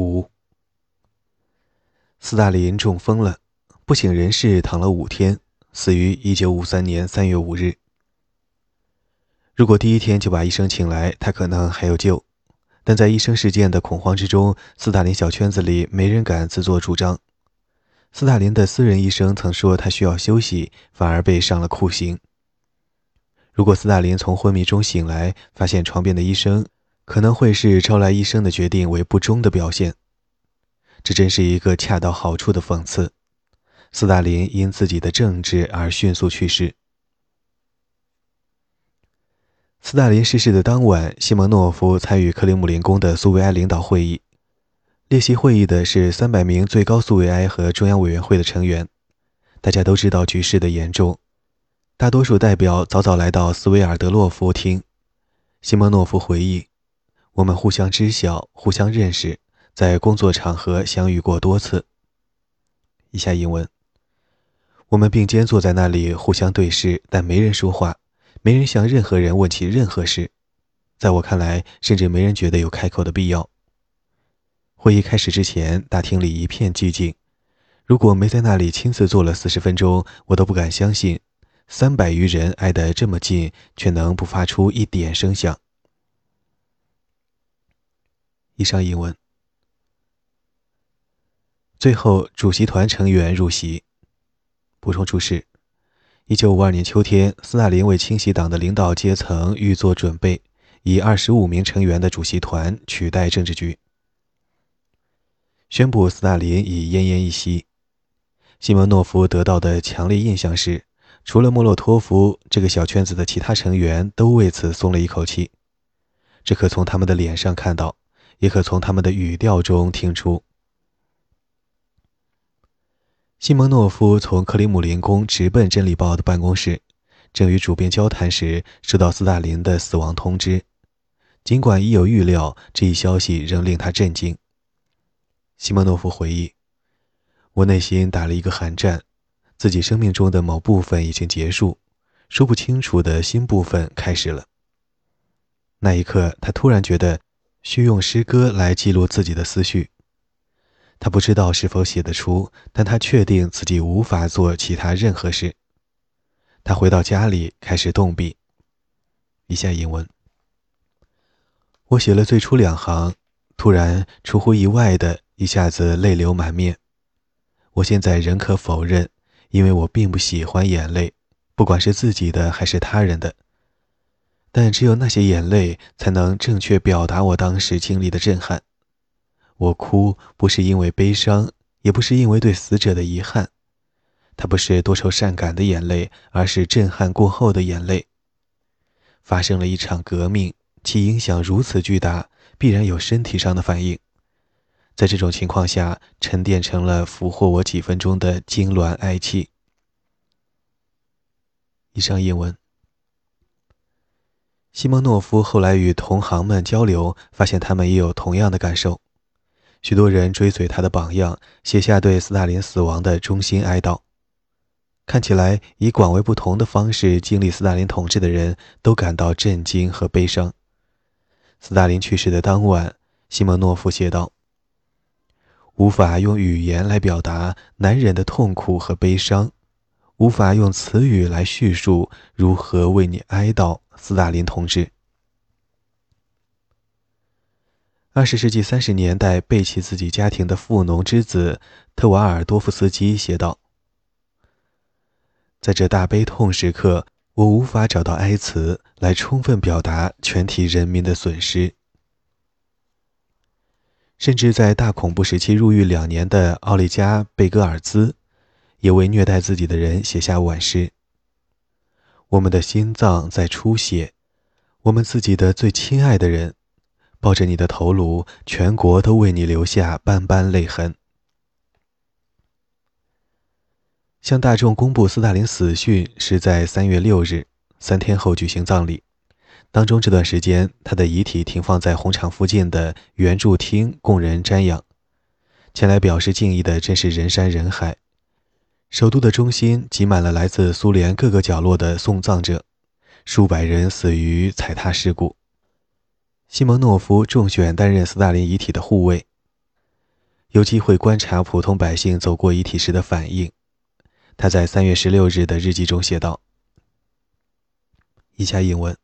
五，斯大林中风了，不省人事，躺了五天，死于一九五三年三月五日。如果第一天就把医生请来，他可能还有救。但在医生事件的恐慌之中，斯大林小圈子里没人敢自作主张。斯大林的私人医生曾说他需要休息，反而被上了酷刑。如果斯大林从昏迷中醒来，发现床边的医生。可能会是招来医生的决定为不忠的表现，这真是一个恰到好处的讽刺。斯大林因自己的政治而迅速去世。斯大林逝世的当晚，西蒙诺夫参与克里姆林宫的苏维埃领导会议，列席会议的是三百名最高苏维埃和中央委员会的成员。大家都知道局势的严重，大多数代表早早来到斯维尔德洛夫厅。西蒙诺夫回忆。我们互相知晓，互相认识，在工作场合相遇过多次。以下英文：我们并肩坐在那里，互相对视，但没人说话，没人向任何人问起任何事。在我看来，甚至没人觉得有开口的必要。会议开始之前，大厅里一片寂静。如果没在那里亲自坐了四十分钟，我都不敢相信，三百余人挨得这么近，却能不发出一点声响。以上英文。最后，主席团成员入席。补充注释：一九五二年秋天，斯大林为清洗党的领导阶层预做准备，以二十五名成员的主席团取代政治局。宣布斯大林已奄奄一息。西蒙诺夫得到的强烈印象是，除了莫洛托夫，这个小圈子的其他成员都为此松了一口气。这可从他们的脸上看到。也可从他们的语调中听出。西蒙诺夫从克里姆林宫直奔《真理报》的办公室，正与主编交谈时，收到斯大林的死亡通知。尽管已有预料，这一消息仍令他震惊。西蒙诺夫回忆：“我内心打了一个寒战，自己生命中的某部分已经结束，说不清楚的新部分开始了。”那一刻，他突然觉得。需用诗歌来记录自己的思绪。他不知道是否写得出，但他确定自己无法做其他任何事。他回到家里，开始动笔。以下英文：我写了最初两行，突然出乎意外的一下子泪流满面。我现在仍可否认，因为我并不喜欢眼泪，不管是自己的还是他人的。但只有那些眼泪才能正确表达我当时经历的震撼。我哭不是因为悲伤，也不是因为对死者的遗憾，它不是多愁善感的眼泪，而是震撼过后的眼泪。发生了一场革命，其影响如此巨大，必然有身体上的反应。在这种情况下，沉淀成了俘获我几分钟的痉挛哀泣。以上译文。西蒙诺夫后来与同行们交流，发现他们也有同样的感受。许多人追随他的榜样，写下对斯大林死亡的衷心哀悼。看起来以广为不同的方式经历斯大林统治的人都感到震惊和悲伤。斯大林去世的当晚，西蒙诺夫写道：“无法用语言来表达难忍的痛苦和悲伤，无法用词语来叙述如何为你哀悼。”斯大林同志，二十世纪三十年代背弃自己家庭的富农之子特瓦尔多夫斯基写道：“在这大悲痛时刻，我无法找到哀词来充分表达全体人民的损失。甚至在大恐怖时期入狱两年的奥利加贝戈尔兹，也为虐待自己的人写下挽诗。”我们的心脏在出血，我们自己的最亲爱的人，抱着你的头颅，全国都为你留下斑斑泪痕。向大众公布斯大林死讯是在三月六日，三天后举行葬礼。当中这段时间，他的遗体停放在红场附近的圆柱厅，供人瞻仰。前来表示敬意的真是人山人海。首都的中心挤满了来自苏联各个角落的送葬者，数百人死于踩踏事故。西蒙诺夫中选担任斯大林遗体的护卫。有机会观察普通百姓走过遗体时的反应。他在三月十六日的日记中写道：“以下引文。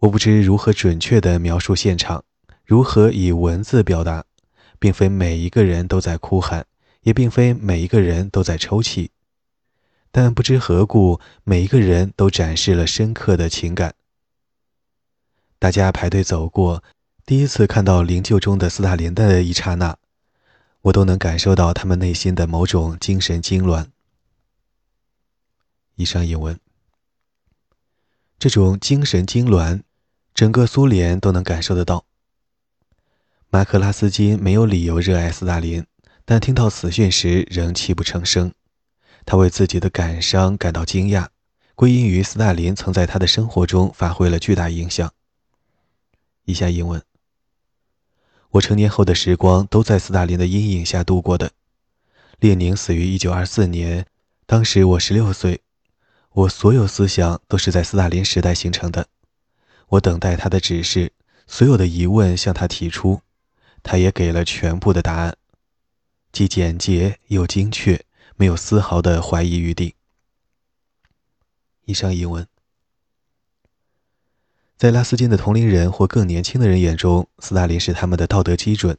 我不知如何准确地描述现场，如何以文字表达，并非每一个人都在哭喊，也并非每一个人都在抽泣，但不知何故，每一个人都展示了深刻的情感。大家排队走过，第一次看到灵柩中的斯大林的一刹那。”我都能感受到他们内心的某种精神痉挛。以上引文，这种精神痉挛，整个苏联都能感受得到。马克拉斯金没有理由热爱斯大林，但听到死讯时仍泣不成声。他为自己的感伤感到惊讶，归因于斯大林曾在他的生活中发挥了巨大影响。以下英文。我成年后的时光都在斯大林的阴影下度过的。列宁死于1924年，当时我16岁。我所有思想都是在斯大林时代形成的。我等待他的指示，所有的疑问向他提出，他也给了全部的答案，既简洁又精确，没有丝毫的怀疑余地。以上译文。在拉斯金的同龄人或更年轻的人眼中，斯大林是他们的道德基准。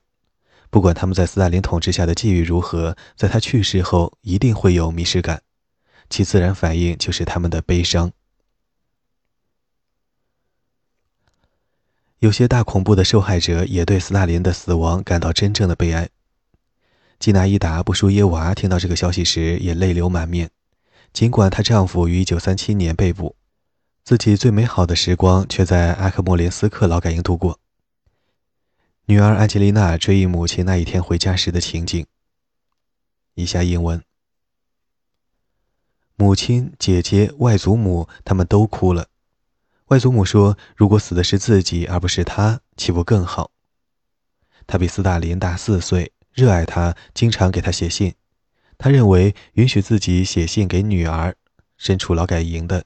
不管他们在斯大林统治下的际遇如何，在他去世后一定会有迷失感，其自然反应就是他们的悲伤。有些大恐怖的受害者也对斯大林的死亡感到真正的悲哀。基纳伊达·布舒耶娃听到这个消息时也泪流满面，尽管她丈夫于1937年被捕。自己最美好的时光却在阿克莫林斯克劳改营度过。女儿安吉丽娜追忆母亲那一天回家时的情景。以下英文：母亲、姐姐、外祖母他们都哭了。外祖母说：“如果死的是自己而不是他，岂不更好？”他比斯大林大四岁，热爱他，经常给他写信。他认为允许自己写信给女儿，身处劳改营的。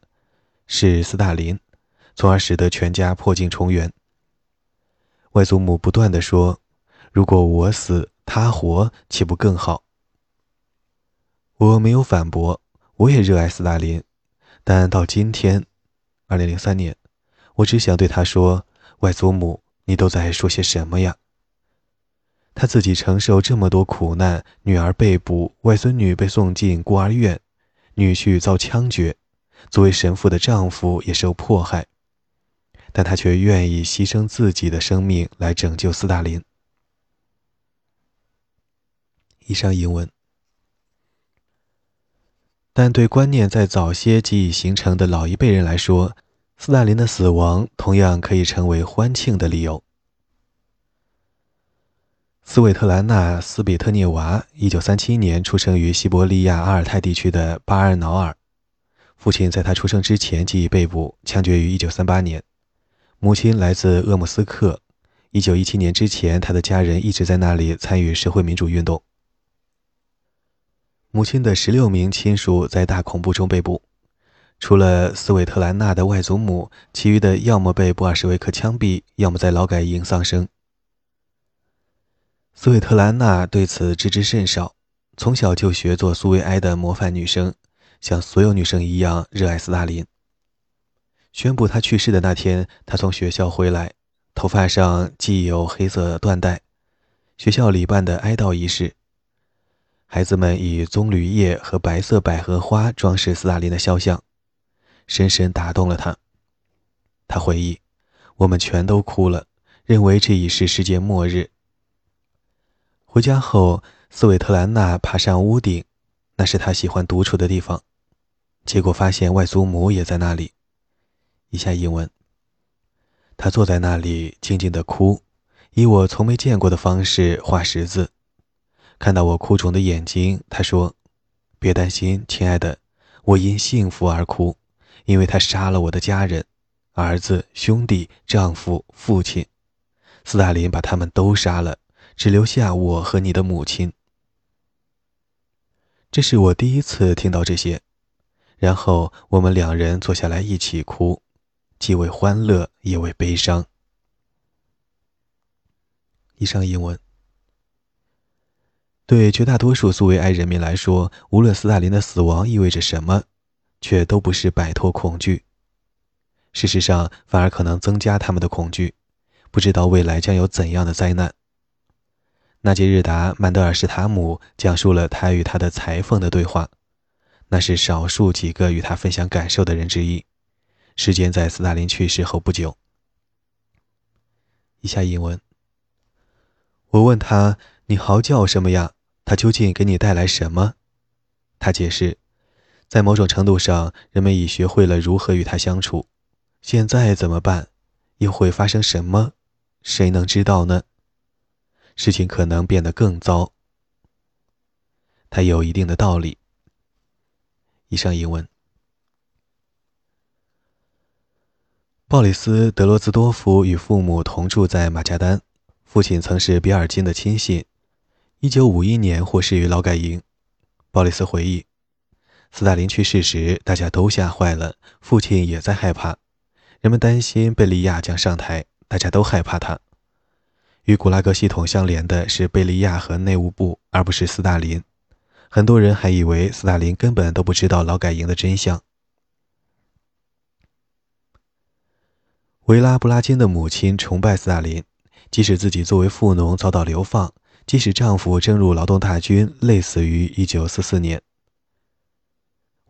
是斯大林，从而使得全家破镜重圆。外祖母不断地说：“如果我死，他活，岂不更好？”我没有反驳，我也热爱斯大林，但到今天，二零零三年，我只想对他说：“外祖母，你都在说些什么呀？”他自己承受这么多苦难，女儿被捕，外孙女被送进孤儿院，女婿遭枪决。作为神父的丈夫也受迫害，但他却愿意牺牲自己的生命来拯救斯大林。以上英文。但对观念在早些即已形成的老一辈人来说，斯大林的死亡同样可以成为欢庆的理由。斯韦特兰娜·斯比特涅娃，一九三七年出生于西伯利亚阿尔泰地区的巴尔瑙尔。父亲在他出生之前即已被捕，枪决于1938年。母亲来自鄂木斯克，1917年之前，他的家人一直在那里参与社会民主运动。母亲的十六名亲属在大恐怖中被捕，除了斯韦特兰娜的外祖母，其余的要么被布尔什维克枪毙，要么在劳改营丧生。斯韦特兰娜对此知之甚少，从小就学做苏维埃的模范女生。像所有女生一样热爱斯大林。宣布他去世的那天，他从学校回来，头发上系有黑色缎带。学校里办的哀悼仪式，孩子们以棕榈叶和白色百合花装饰斯大林的肖像，深深打动了他。他回忆：“我们全都哭了，认为这已是世界末日。”回家后，斯韦特兰娜爬上屋顶，那是她喜欢独处的地方。结果发现外祖母也在那里。以下英文。他坐在那里静静的哭，以我从没见过的方式画十字。看到我哭肿的眼睛，他说：“别担心，亲爱的，我因幸福而哭，因为他杀了我的家人，儿子、兄弟、丈夫、父亲。斯大林把他们都杀了，只留下我和你的母亲。”这是我第一次听到这些。然后我们两人坐下来一起哭，既为欢乐也为悲伤。以上英文。对绝大多数苏维埃人民来说，无论斯大林的死亡意味着什么，却都不是摆脱恐惧。事实上，反而可能增加他们的恐惧，不知道未来将有怎样的灾难。纳杰日达·曼德尔施塔姆讲述了他与他的裁缝的对话，那是少数几个与他分享感受的人之一。时间在斯大林去世后不久。以下引文：我问他：“你嚎叫什么呀？”他究竟给你带来什么？他解释，在某种程度上，人们已学会了如何与他相处。现在怎么办？又会发生什么？谁能知道呢？事情可能变得更糟。他有一定的道理。以上英文。鲍里斯·德罗兹多夫与父母同住在马加丹，父亲曾是比尔金的亲信。一九五一年获释于劳改营。鲍里斯回忆，斯大林去世时，大家都吓坏了，父亲也在害怕。人们担心贝利亚将上台，大家都害怕他。与古拉格系统相连的是贝利亚和内务部，而不是斯大林。很多人还以为斯大林根本都不知道劳改营的真相。维拉布拉金的母亲崇拜斯大林，即使自己作为富农遭到流放。即使丈夫征入劳动大军，累死于1944年。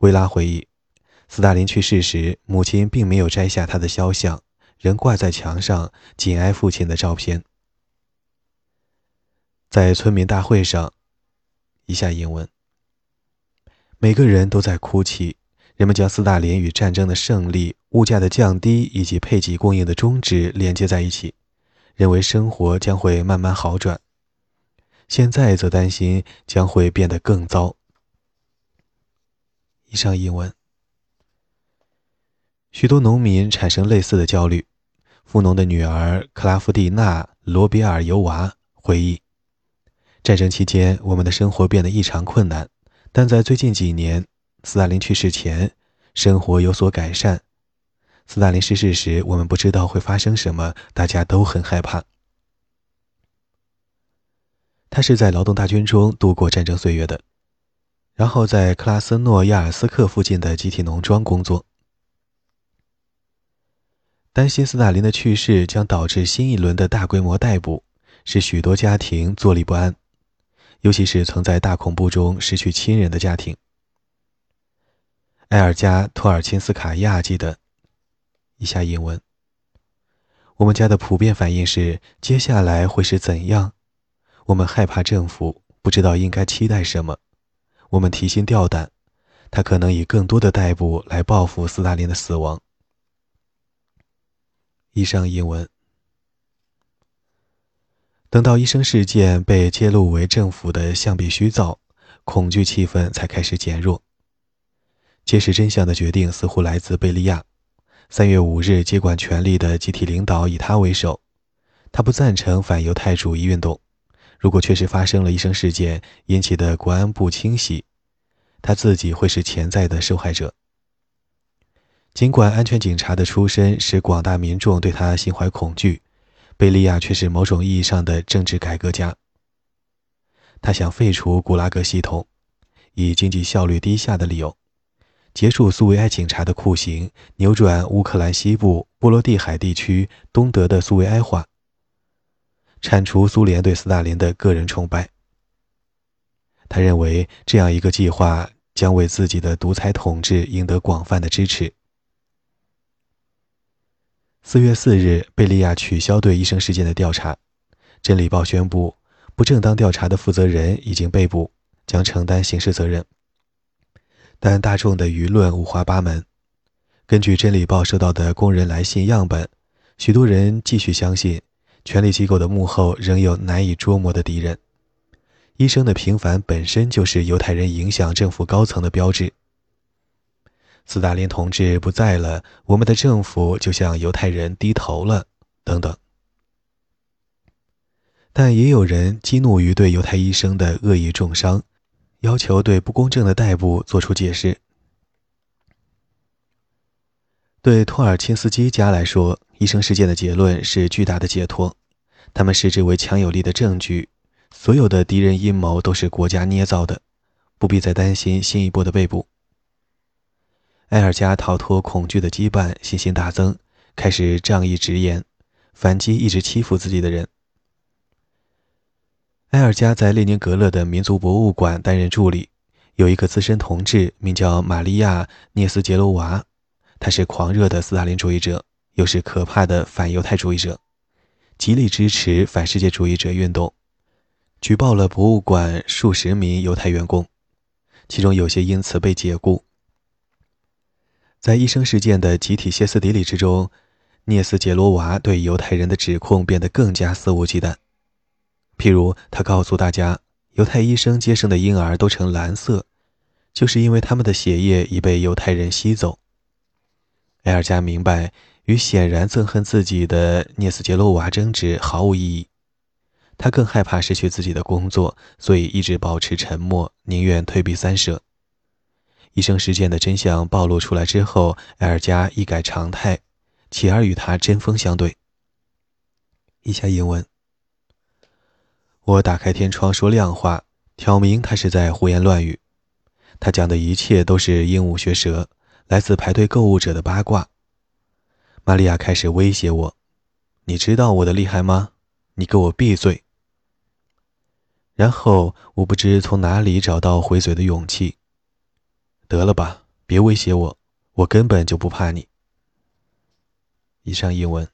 维拉回忆，斯大林去世时，母亲并没有摘下他的肖像，仍挂在墙上，紧挨父亲的照片。在村民大会上，以下英文：每个人都在哭泣。人们将斯大林与战争的胜利、物价的降低以及配给供应的终止连接在一起，认为生活将会慢慢好转。现在则担心将会变得更糟。以上英文。许多农民产生类似的焦虑。富农的女儿克拉夫蒂娜·罗比尔尤娃回忆：战争期间，我们的生活变得异常困难，但在最近几年，斯大林去世前，生活有所改善。斯大林逝世时，我们不知道会发生什么，大家都很害怕。他是在劳动大军中度过战争岁月的，然后在克拉斯诺亚尔斯克附近的集体农庄工作。担心斯大林的去世将导致新一轮的大规模逮捕，使许多家庭坐立不安，尤其是曾在大恐怖中失去亲人的家庭。埃尔加·托尔钦斯卡亚记得，以下引文：我们家的普遍反应是，接下来会是怎样？我们害怕政府，不知道应该期待什么。我们提心吊胆，他可能以更多的逮捕来报复斯大林的死亡。以上英文。等到医生事件被揭露为政府的象鼻虚造，恐惧气氛才开始减弱。揭示真相的决定似乎来自贝利亚。三月五日，接管权力的集体领导以他为首，他不赞成反犹太主义运动。如果确实发生了医生事件引起的国安部清洗，他自己会是潜在的受害者。尽管安全警察的出身使广大民众对他心怀恐惧，贝利亚却是某种意义上的政治改革家。他想废除古拉格系统，以经济效率低下的理由，结束苏维埃警察的酷刑，扭转乌克兰西部波罗的海地区东德的苏维埃化。铲除苏联对斯大林的个人崇拜。他认为这样一个计划将为自己的独裁统治赢得广泛的支持。四月四日，贝利亚取消对医生事件的调查，《真理报》宣布，不正当调查的负责人已经被捕，将承担刑事责任。但大众的舆论五花八门。根据《真理报》收到的工人来信样本，许多人继续相信。权力机构的幕后仍有难以捉摸的敌人。医生的平凡本身就是犹太人影响政府高层的标志。斯大林同志不在了，我们的政府就向犹太人低头了，等等。但也有人激怒于对犹太医生的恶意重伤，要求对不公正的逮捕做出解释。对托尔钦斯基家来说，医生事件的结论是巨大的解脱。他们视之为强有力的证据，所有的敌人阴谋都是国家捏造的，不必再担心新一波的被捕。埃尔加逃脱恐惧的羁绊，信心大增，开始仗义直言，反击一直欺负自己的人。埃尔加在列宁格勒的民族博物馆担任助理，有一个资深同志名叫玛利亚·涅斯杰罗娃，他是狂热的斯大林主义者，又是可怕的反犹太主义者，极力支持反世界主义者运动，举报了博物馆数十名犹太员工，其中有些因此被解雇。在医生事件的集体歇斯底里之中，涅斯杰罗娃对犹太人的指控变得更加肆无忌惮。譬如，他告诉大家，犹太医生接生的婴儿都呈蓝色，就是因为他们的血液已被犹太人吸走。埃尔加明白，与显然憎恨自己的涅斯杰罗娃争执毫无意义。他更害怕失去自己的工作，所以一直保持沉默，宁愿退避三舍。医生事件的真相暴露出来之后，埃尔加一改常态，起而与他针锋相对。以下英文：我打开天窗说亮话，挑明他是在胡言乱语。他讲的一切都是鹦鹉学舌，来自排队购物者的八卦。玛利亚开始威胁我：“你知道我的厉害吗？你给我闭嘴！”然后我不知从哪里找到回嘴的勇气。得了吧，别威胁我，我根本就不怕你。以上译文。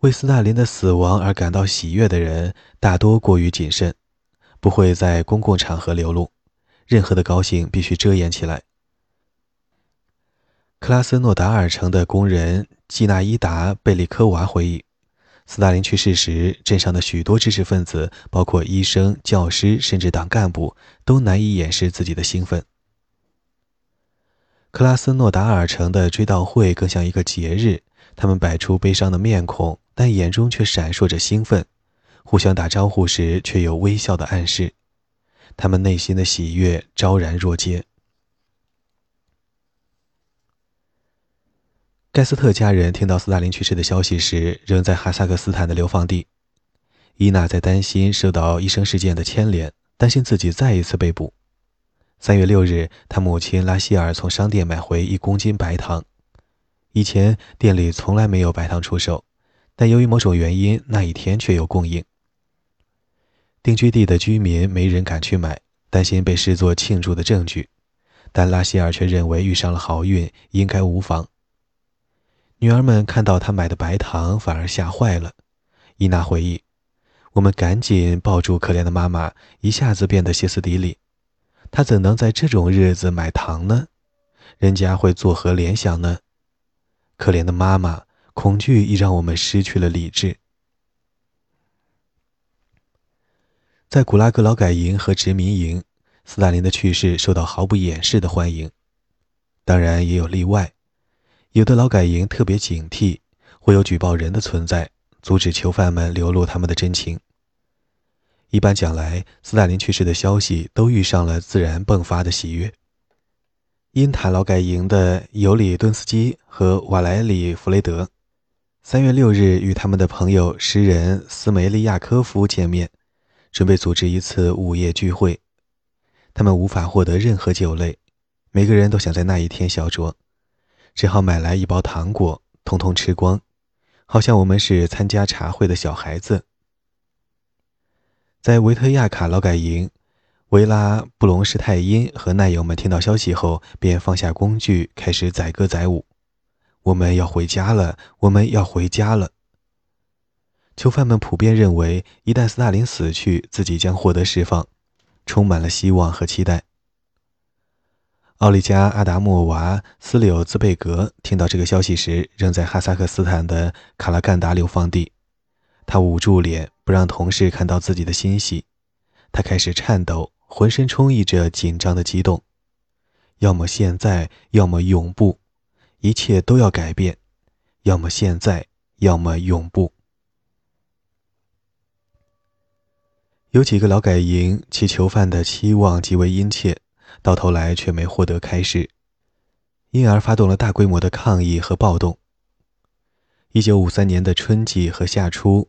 为斯大林的死亡而感到喜悦的人，大多过于谨慎，不会在公共场合流露，任何的高兴必须遮掩起来。克拉斯诺达尔城的工人季纳伊达·贝利科娃回忆。斯大林去世时，镇上的许多知识分子，包括医生、教师，甚至党干部，都难以掩饰自己的兴奋。克拉斯诺达尔城的追悼会更像一个节日，他们摆出悲伤的面孔，但眼中却闪烁着兴奋，互相打招呼时却有微笑的暗示，他们内心的喜悦昭然若揭。盖斯特家人听到斯大林去世的消息时，仍在哈萨克斯坦的流放地。伊娜在担心受到医生事件的牵连，担心自己再一次被捕。三月六日，他母亲拉希尔从商店买回一公斤白糖。以前店里从来没有白糖出售，但由于某种原因，那一天却有供应。定居地的居民没人敢去买，担心被视作庆祝的证据，但拉希尔却认为遇上了好运，应该无妨。女儿们看到他买的白糖，反而吓坏了。伊娜回忆：“我们赶紧抱住可怜的妈妈，一下子变得歇斯底里。她怎能在这种日子买糖呢？人家会作何联想呢？可怜的妈妈，恐惧已让我们失去了理智。”在古拉格劳改营和殖民营，斯大林的去世受到毫不掩饰的欢迎。当然，也有例外。有的劳改营特别警惕，会有举报人的存在，阻止囚犯们流露他们的真情。一般讲来，斯大林去世的消息都遇上了自然迸发的喜悦。因塔劳改营的尤里顿斯基和瓦莱里弗雷德，三月六日与他们的朋友诗人斯梅利亚科夫见面，准备组织一次午夜聚会。他们无法获得任何酒类，每个人都想在那一天小酌。只好买来一包糖果，通通吃光，好像我们是参加茶会的小孩子。在维特亚卡劳改营，维拉布隆施泰因和难友们听到消息后，便放下工具，开始载歌载舞。我们要回家了，我们要回家了。囚犯们普遍认为，一旦斯大林死去，自己将获得释放，充满了希望和期待。奥利加·阿达莫娃·斯柳兹贝格听到这个消息时，仍在哈萨克斯坦的卡拉干达流放地。他捂住脸，不让同事看到自己的欣喜。他开始颤抖，浑身充溢着紧张的激动。要么现在，要么永不，一切都要改变。要么现在，要么永不。有几个劳改营，其囚犯的期望极为殷切。到头来却没获得开释，因而发动了大规模的抗议和暴动。一九五三年的春季和夏初，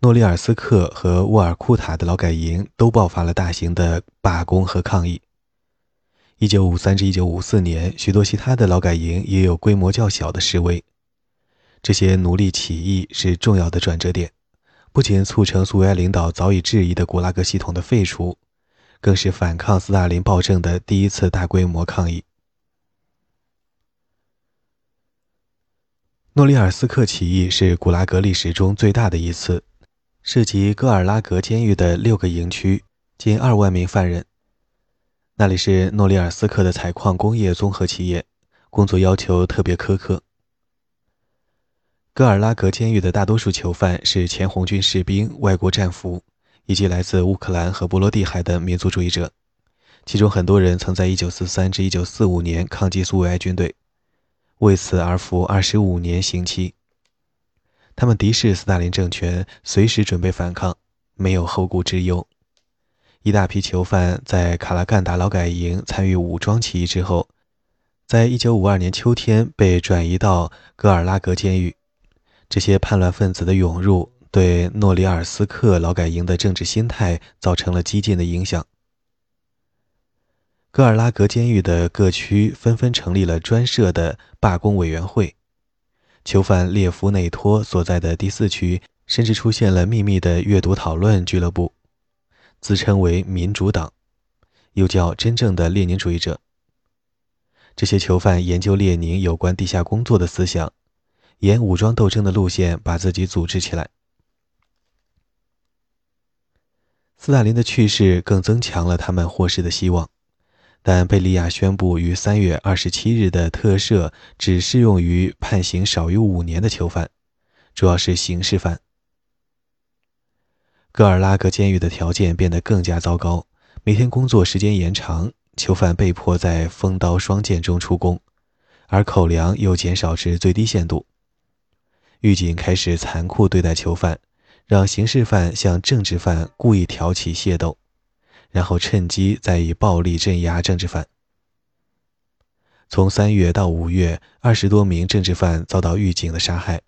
诺里尔斯克和沃尔库塔的劳改营都爆发了大型的罢工和抗议。1953至1954年，许多其他的劳改营也有规模较小的示威。这些奴隶起义是重要的转折点，不仅促成苏维埃领导早已质疑的古拉格系统的废除，更是反抗斯大林暴政的第一次大规模抗议。诺里尔斯克起义是古拉格历史中最大的一次。涉及戈尔拉格监狱的六个营区，近二万名犯人。那里是诺里尔斯克的采矿工业综合企业，工作要求特别苛刻。戈尔拉格监狱的大多数囚犯是前红军士兵、外国战俘，以及来自乌克兰和波罗的海的民族主义者，其中很多人曾在1943至1945年抗击苏维埃军队，为此而服25年刑期。他们敌视斯大林政权，随时准备反抗，没有后顾之忧。一大批囚犯在卡拉干达劳改营参与武装起义之后，在一九五二年秋天被转移到戈尔拉格监狱。这些叛乱分子的涌入，对诺里尔斯克劳改营的政治心态造成了激进的影响。戈尔拉格监狱的各区纷纷成立了专设的罢工委员会。囚犯列夫内托所在的第四区，甚至出现了秘密的阅读讨论俱乐部，自称为民主党，又叫真正的列宁主义者。这些囚犯研究列宁有关地下工作的思想，沿武装斗争的路线把自己组织起来。斯大林的去世更增强了他们获释的希望。但贝利亚宣布，于三月二十七日的特赦只适用于判刑少于五年的囚犯，主要是刑事犯。戈尔拉格监狱的条件变得更加糟糕，每天工作时间延长，囚犯被迫在锋刀双剑中出工，而口粮又减少至最低限度。狱警开始残酷对待囚犯，让刑事犯向政治犯故意挑起械斗。然后趁机再以暴力镇压政治犯。从三月到五月，二十多名政治犯遭到狱警的杀害。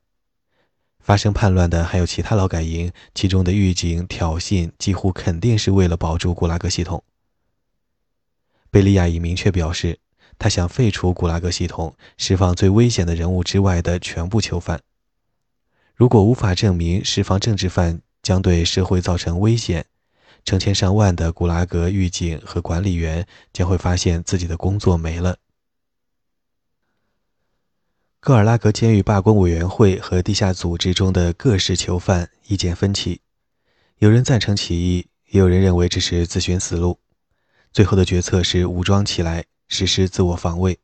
发生叛乱的还有其他劳改营，其中的狱警挑衅几乎肯定是为了保住古拉格系统。贝利亚已明确表示，他想废除古拉格系统，释放最危险的人物之外的全部囚犯。如果无法证明释放政治犯将对社会造成危险，成千上万的古拉格狱警和管理员将会发现自己的工作没了。戈尔拉格监狱罢工委员会和地下组织中的各式囚犯意见分歧，有人赞成起义，也有人认为这是自寻死路。最后的决策是武装起来，实施自我防卫。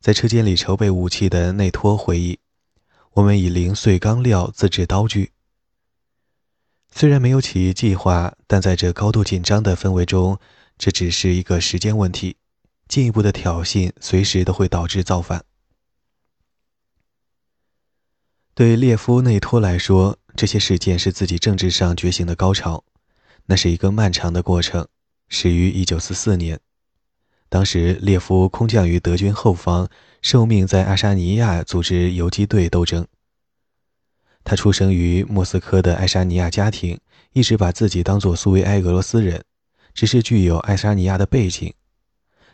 在车间里筹备武器的内托回忆：“我们以零碎钢料自制刀具。”虽然没有起义计划，但在这高度紧张的氛围中，这只是一个时间问题。进一步的挑衅随时都会导致造反。对列夫内托来说，这些事件是自己政治上觉醒的高潮。那是一个漫长的过程，始于1944年。当时列夫空降于德军后方，受命在爱沙尼亚组织游击队斗争。他出生于莫斯科的爱沙尼亚家庭，一直把自己当作苏维埃俄罗斯人，只是具有爱沙尼亚的背景。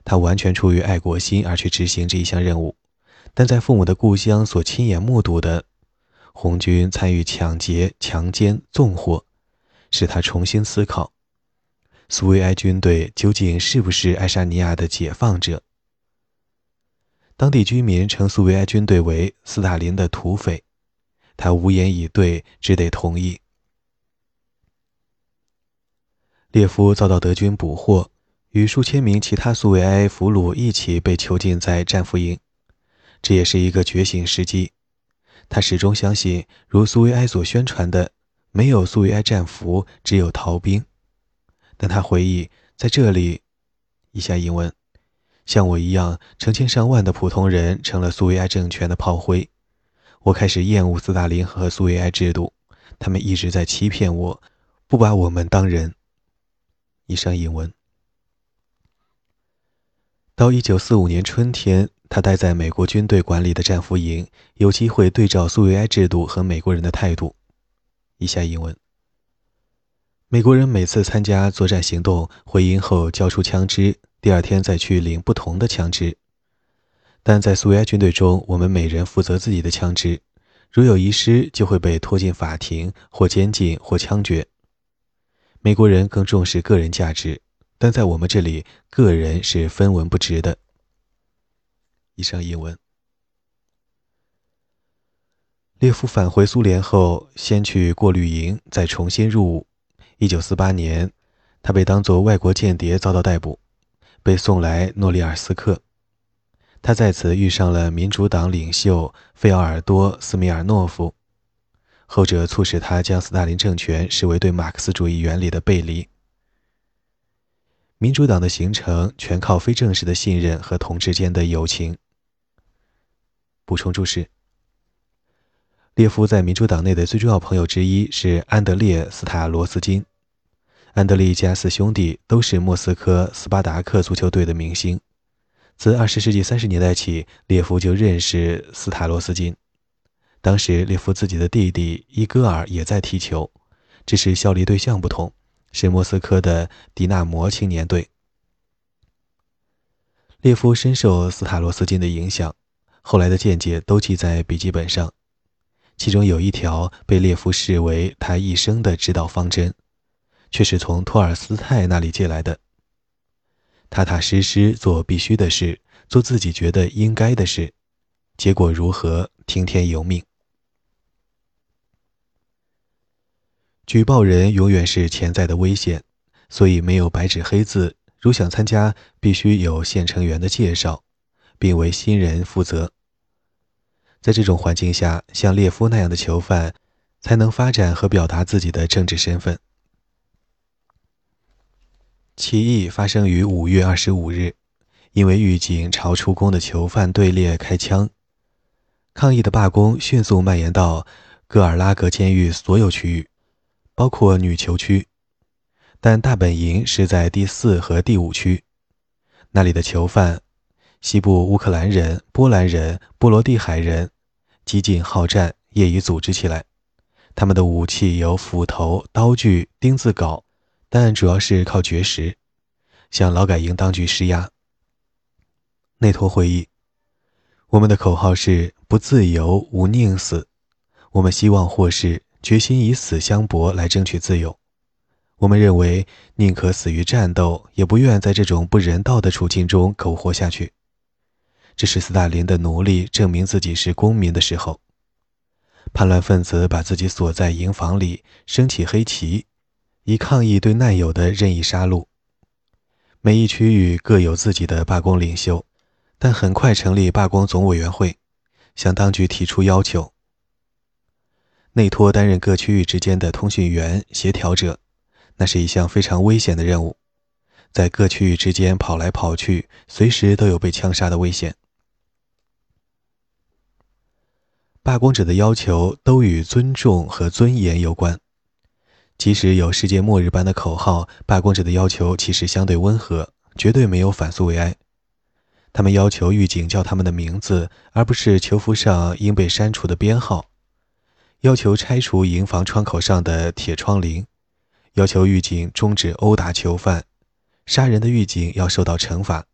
他完全出于爱国心而去执行这一项任务，但在父母的故乡所亲眼目睹的红军参与抢劫、强奸、纵火，使他重新思考：苏维埃军队究竟是不是爱沙尼亚的解放者？当地居民称苏维埃军队为斯大林的土匪。他无言以对，只得同意。列夫遭到德军捕获，与数千名其他苏维埃俘虏一起被囚禁在战俘营，这也是一个觉醒时机。他始终相信，如苏维埃所宣传的，没有苏维埃战俘，只有逃兵。但他回忆，在这里，以下英文，像我一样，成千上万的普通人成了苏维埃政权的炮灰。我开始厌恶斯大林和苏维埃制度，他们一直在欺骗我，不把我们当人。以上引文。到一九四五年春天，他待在美国军队管理的战俘营，有机会对照苏维埃制度和美国人的态度。以下引文：美国人每次参加作战行动，回营后交出枪支，第二天再去领不同的枪支。但在苏维埃军队中，我们每人负责自己的枪支，如有遗失，就会被拖进法庭，或监禁，或枪决。美国人更重视个人价值，但在我们这里，个人是分文不值的。以上英文。列夫返回苏联后，先去过滤营，再重新入伍。一九四八年，他被当作外国间谍遭到逮捕，被送来诺里尔斯克。他在此遇上了民主党领袖费奥尔多·斯米尔诺夫，后者促使他将斯大林政权视为对马克思主义原理的背离。民主党的形成全靠非正式的信任和同志间的友情。补充注释。列夫在民主党内的最重要朋友之一是安德烈·斯塔罗斯金。安德烈一家四兄弟都是莫斯科斯巴达克足球队的明星。自20世纪30年代起，列夫就认识斯塔罗斯金。当时，列夫自己的弟弟伊戈尔也在踢球，只是效力对象不同，是莫斯科的迪纳摩青年队。列夫深受斯塔罗斯金的影响，后来的见解都记在笔记本上。其中有一条被列夫视为他一生的指导方针，却是从托尔斯泰那里借来的：踏踏实实做必须的事，做自己觉得应该的事，结果如何，听天由命。举报人永远是潜在的危险，所以没有白纸黑字。如想参加，必须有现成员的介绍，并为新人负责。在这种环境下，像列夫那样的囚犯，才能发展和表达自己的政治身份。起义发生于五月二十五日，因为狱警朝出宫的囚犯队列开枪，抗议的罢工迅速蔓延到戈尔拉格监狱所有区域，包括女囚区，但大本营是在第四和第五区，那里的囚犯。西部乌克兰人、波兰人、波罗的海人，激进好战，业已组织起来。他们的武器有斧头、刀具、钉子镐，但主要是靠绝食，向劳改营当局施压。内托会议，我们的口号是“不自由，无宁死”。我们希望获释，决心以死相搏来争取自由。我们认为，宁可死于战斗，也不愿在这种不人道的处境中苟活下去。这是斯大林的奴隶证明自己是公民的时候。叛乱分子把自己锁在营房里，升起黑旗，以抗议对难友的任意杀戮。每一区域各有自己的罢工领袖，但很快成立罢工总委员会，向当局提出要求。内托担任各区域之间的通讯员、协调者，那是一项非常危险的任务，在各区域之间跑来跑去，随时都有被枪杀的危险。罢工者的要求都与尊重和尊严有关，即使有世界末日般的口号，罢工者的要求其实相对温和，绝对没有反苏维埃。他们要求狱警叫他们的名字，而不是囚服上应被删除的编号；要求拆除营房窗口上的铁窗棂；要求狱警终止殴打囚犯，杀人的狱警要受到惩罚；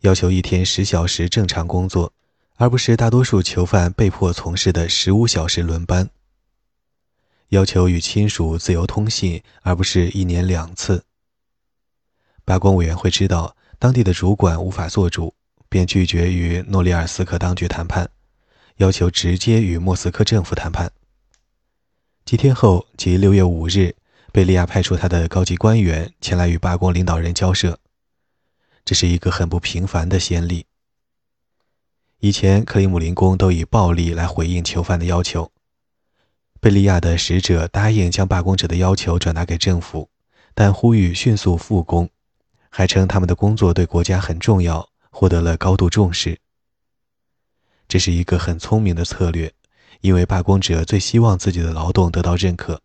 要求一天十小时正常工作。而不是大多数囚犯被迫从事的十五小时轮班。要求与亲属自由通信，而不是一年两次。罢工委员会知道当地的主管无法做主，便拒绝与诺里尔斯克当局谈判，要求直接与莫斯科政府谈判。几天后，即六月五日，贝利亚派出他的高级官员前来与罢工领导人交涉。这是一个很不平凡的先例。以前，克里姆林宫都以暴力来回应囚犯的要求。贝利亚的使者答应将罢工者的要求转达给政府，但呼吁迅速复工，还称他们的工作对国家很重要，获得了高度重视。这是一个很聪明的策略，因为罢工者最希望自己的劳动得到认可。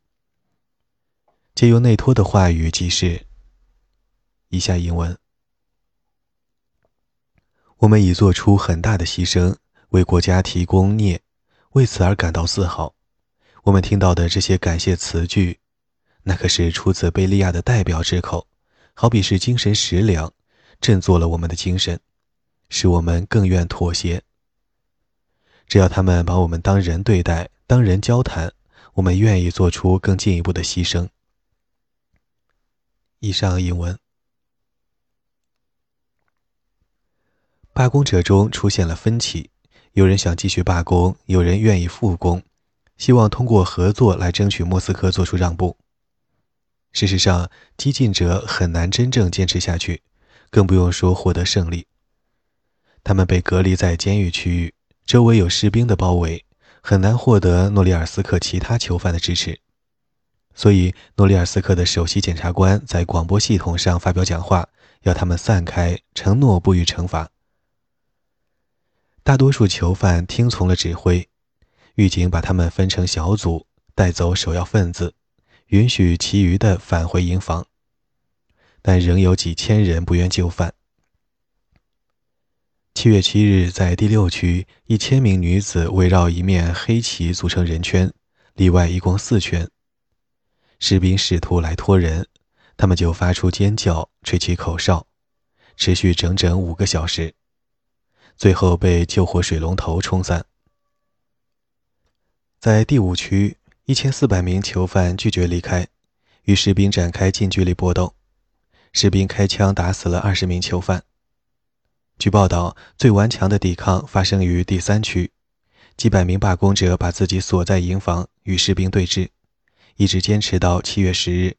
借用内托的话语，即是：以下英文。我们已做出很大的牺牲，为国家提供镍，为此而感到自豪。我们听到的这些感谢词句，那可是出自贝利亚的代表之口，好比是精神食粮，振作了我们的精神，使我们更愿妥协。只要他们把我们当人对待，当人交谈，我们愿意做出更进一步的牺牲。以上引文。罢工者中出现了分歧，有人想继续罢工，有人愿意复工，希望通过合作来争取莫斯科做出让步。事实上，激进者很难真正坚持下去，更不用说获得胜利。他们被隔离在监狱区域，周围有士兵的包围，很难获得诺里尔斯克其他囚犯的支持。所以，诺里尔斯克的首席检察官在广播系统上发表讲话，要他们散开，承诺不予惩罚。大多数囚犯听从了指挥，狱警把他们分成小组，带走首要分子，允许其余的返回营房。但仍有几千人不愿就范。七月七日，在第六区，一千名女子围绕一面黑旗组成人圈，里外一共四圈。士兵试图来拖人，他们就发出尖叫，吹起口哨，持续整整五个小时。最后被救火水龙头冲散。在第五区，一千四百名囚犯拒绝离开，与士兵展开近距离搏斗，士兵开枪打死了二十名囚犯。据报道，最顽强的抵抗发生于第三区，几百名罢工者把自己锁在营房，与士兵对峙，一直坚持到七月十日。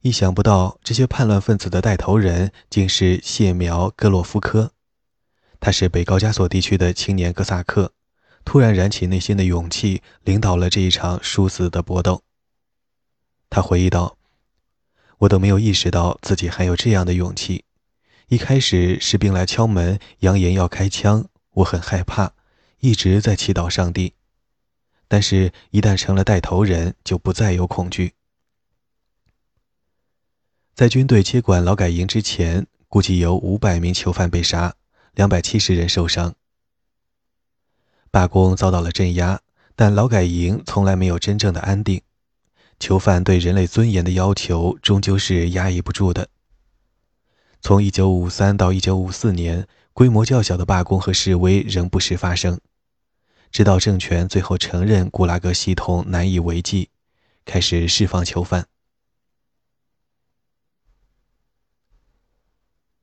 意想不到，这些叛乱分子的带头人竟是谢苗·戈洛夫科。他是北高加索地区的青年哥萨克，突然燃起内心的勇气，领导了这一场殊死的搏斗。他回忆道：“我都没有意识到自己还有这样的勇气。一开始士兵来敲门，扬言要开枪，我很害怕，一直在祈祷上帝。但是，一旦成了带头人，就不再有恐惧。”在军队接管劳改营之前，估计有五百名囚犯被杀。两百七十人受伤。罢工遭到了镇压，但劳改营从来没有真正的安定。囚犯对人类尊严的要求终究是压抑不住的。从1953到1954年，规模较小的罢工和示威仍不时发生，直到政权最后承认古拉格系统难以为继，开始释放囚犯。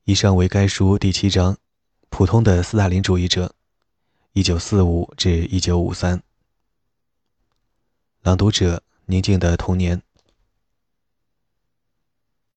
以上为该书第七章。普通的斯大林主义者，一九四五至一九五三。朗读者：宁静的童年。